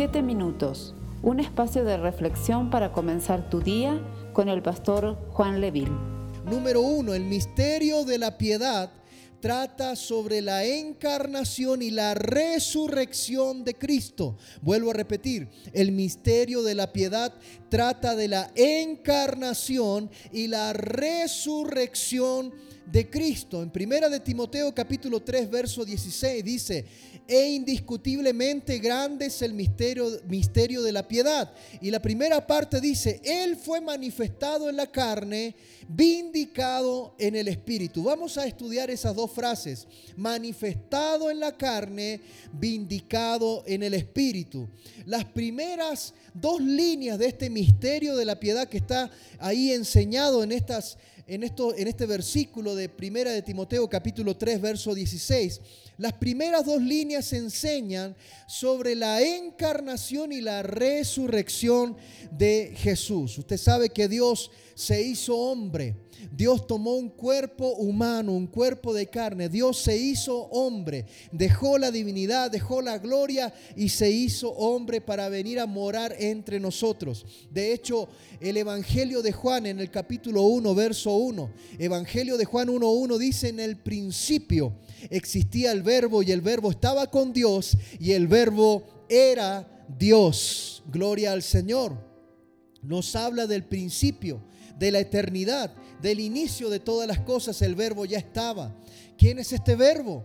Siete minutos, un espacio de reflexión para comenzar tu día con el pastor Juan Leville. Número uno, el misterio de la piedad trata sobre la encarnación y la resurrección de Cristo. Vuelvo a repetir, el misterio de la piedad trata de la encarnación y la resurrección de Cristo. En primera de Timoteo capítulo 3 verso 16 dice, e indiscutiblemente grande es el misterio, misterio de la piedad. Y la primera parte dice, Él fue manifestado en la carne, vindicado en el Espíritu. Vamos a estudiar esas dos frases, manifestado en la carne, vindicado en el Espíritu. Las primeras dos líneas de este misterio de la piedad que está ahí enseñado en estas en, esto, en este versículo de Primera de Timoteo capítulo 3 verso 16, las primeras dos líneas enseñan sobre la encarnación y la resurrección de Jesús. Usted sabe que Dios se hizo hombre. Dios tomó un cuerpo humano, un cuerpo de carne. Dios se hizo hombre, dejó la divinidad, dejó la gloria y se hizo hombre para venir a morar entre nosotros. De hecho, el Evangelio de Juan en el capítulo 1, verso 1, Evangelio de Juan 1.1 dice, en el principio existía el verbo y el verbo estaba con Dios y el verbo era Dios. Gloria al Señor. Nos habla del principio de la eternidad, del inicio de todas las cosas, el verbo ya estaba. ¿Quién es este verbo?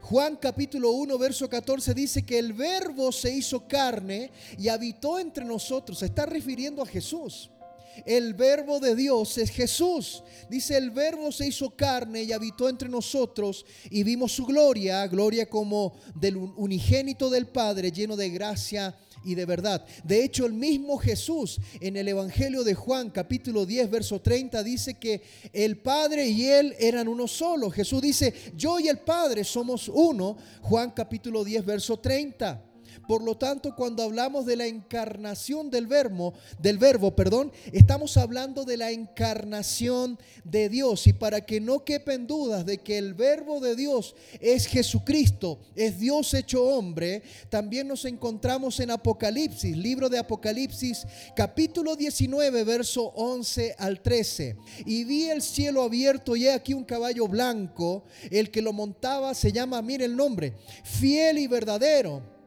Juan capítulo 1, verso 14 dice que el verbo se hizo carne y habitó entre nosotros. Se está refiriendo a Jesús. El verbo de Dios es Jesús. Dice, el verbo se hizo carne y habitó entre nosotros y vimos su gloria, gloria como del unigénito del Padre, lleno de gracia y de verdad. De hecho, el mismo Jesús en el Evangelio de Juan capítulo 10, verso 30 dice que el Padre y Él eran uno solo. Jesús dice, yo y el Padre somos uno. Juan capítulo 10, verso 30. Por lo tanto, cuando hablamos de la encarnación del verbo, del verbo, perdón, estamos hablando de la encarnación de Dios y para que no quepen dudas de que el verbo de Dios es Jesucristo, es Dios hecho hombre, también nos encontramos en Apocalipsis, libro de Apocalipsis, capítulo 19, verso 11 al 13. Y vi el cielo abierto y he aquí un caballo blanco, el que lo montaba se llama, mire el nombre, fiel y verdadero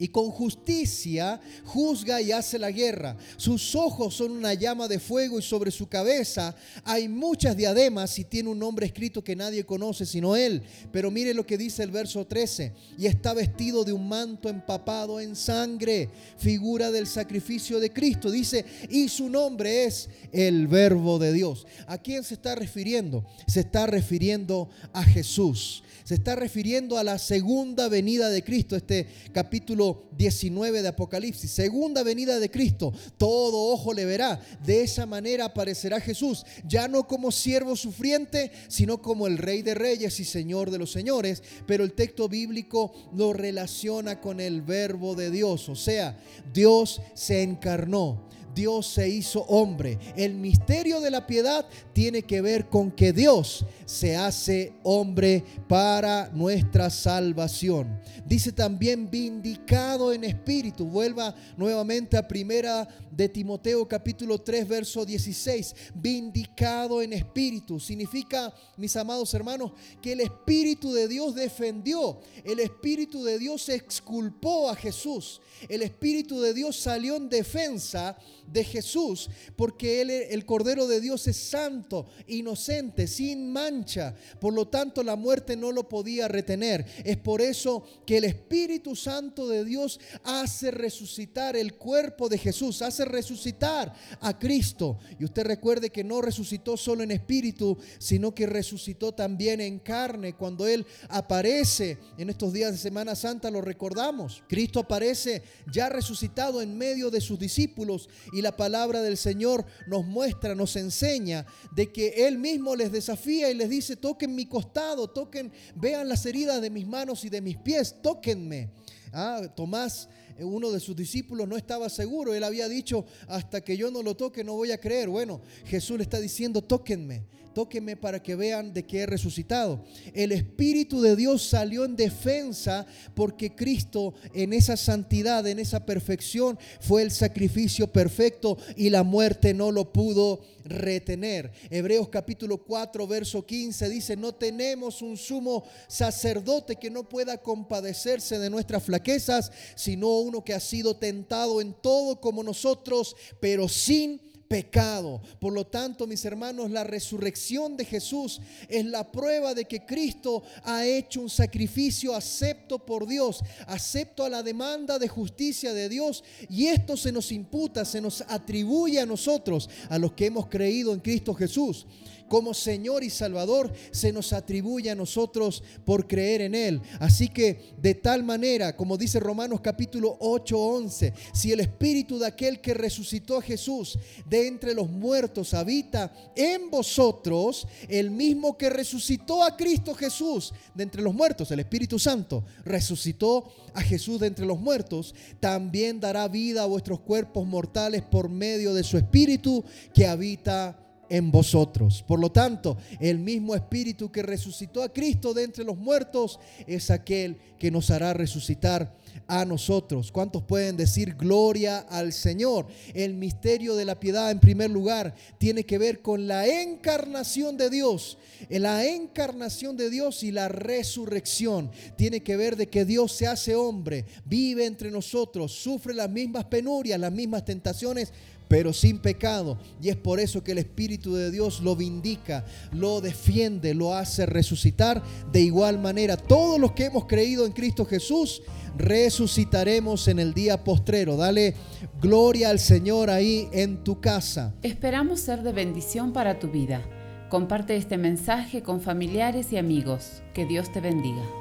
y con justicia juzga y hace la guerra. Sus ojos son una llama de fuego y sobre su cabeza hay muchas diademas y tiene un nombre escrito que nadie conoce sino él. Pero mire lo que dice el verso 13. Y está vestido de un manto empapado en sangre, figura del sacrificio de Cristo. Dice, y su nombre es el verbo de Dios. ¿A quién se está refiriendo? Se está refiriendo a Jesús se está refiriendo a la segunda venida de Cristo, este capítulo 19 de Apocalipsis, segunda venida de Cristo, todo ojo le verá, de esa manera aparecerá Jesús, ya no como siervo sufriente, sino como el rey de reyes y señor de los señores, pero el texto bíblico lo relaciona con el verbo de Dios, o sea, Dios se encarnó. Dios se hizo hombre. El misterio de la piedad tiene que ver con que Dios se hace hombre para nuestra salvación. Dice también vindicado en espíritu. Vuelva nuevamente a primera de Timoteo capítulo 3 verso 16. Vindicado en espíritu. Significa, mis amados hermanos, que el Espíritu de Dios defendió. El Espíritu de Dios exculpó a Jesús. El Espíritu de Dios salió en defensa de Jesús, porque Él, el Cordero de Dios es santo, inocente, sin mancha. Por lo tanto, la muerte no lo podía retener. Es por eso que el Espíritu Santo de Dios hace resucitar el cuerpo de Jesús, hace resucitar a Cristo. Y usted recuerde que no resucitó solo en espíritu, sino que resucitó también en carne. Cuando Él aparece en estos días de Semana Santa, lo recordamos. Cristo aparece ya resucitado en medio de sus discípulos y la palabra del Señor nos muestra, nos enseña de que Él mismo les desafía y les dice, toquen mi costado, toquen, vean las heridas de mis manos y de mis pies, tóquenme. Ah, Tomás, eh, uno de sus discípulos, no estaba seguro. Él había dicho, hasta que yo no lo toque, no voy a creer. Bueno, Jesús le está diciendo, tóquenme tóquenme para que vean de que he resucitado. El Espíritu de Dios salió en defensa porque Cristo en esa santidad, en esa perfección, fue el sacrificio perfecto y la muerte no lo pudo retener. Hebreos capítulo 4, verso 15 dice, no tenemos un sumo sacerdote que no pueda compadecerse de nuestras flaquezas, sino uno que ha sido tentado en todo como nosotros, pero sin pecado. Por lo tanto, mis hermanos, la resurrección de Jesús es la prueba de que Cristo ha hecho un sacrificio acepto por Dios, acepto a la demanda de justicia de Dios y esto se nos imputa, se nos atribuye a nosotros, a los que hemos creído en Cristo Jesús como Señor y Salvador se nos atribuye a nosotros por creer en Él. Así que de tal manera, como dice Romanos capítulo 8, 11, si el Espíritu de aquel que resucitó a Jesús de entre los muertos habita en vosotros, el mismo que resucitó a Cristo Jesús de entre los muertos, el Espíritu Santo, resucitó a Jesús de entre los muertos, también dará vida a vuestros cuerpos mortales por medio de su Espíritu que habita en vosotros. Por lo tanto, el mismo Espíritu que resucitó a Cristo de entre los muertos es aquel que nos hará resucitar a nosotros. ¿Cuántos pueden decir gloria al Señor? El misterio de la piedad, en primer lugar, tiene que ver con la encarnación de Dios. La encarnación de Dios y la resurrección tiene que ver de que Dios se hace hombre, vive entre nosotros, sufre las mismas penurias, las mismas tentaciones, pero sin pecado. Y es por eso que el Espíritu de Dios lo vindica, lo defiende, lo hace resucitar. De igual manera, todos los que hemos creído en Cristo Jesús, resucitaremos en el día postrero. Dale gloria al Señor ahí en tu casa. Esperamos ser de bendición para tu vida. Comparte este mensaje con familiares y amigos. Que Dios te bendiga.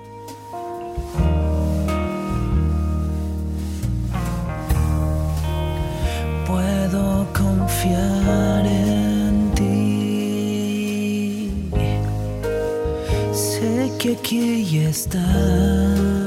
Puedo confiar en ti. Sé que aquí estás.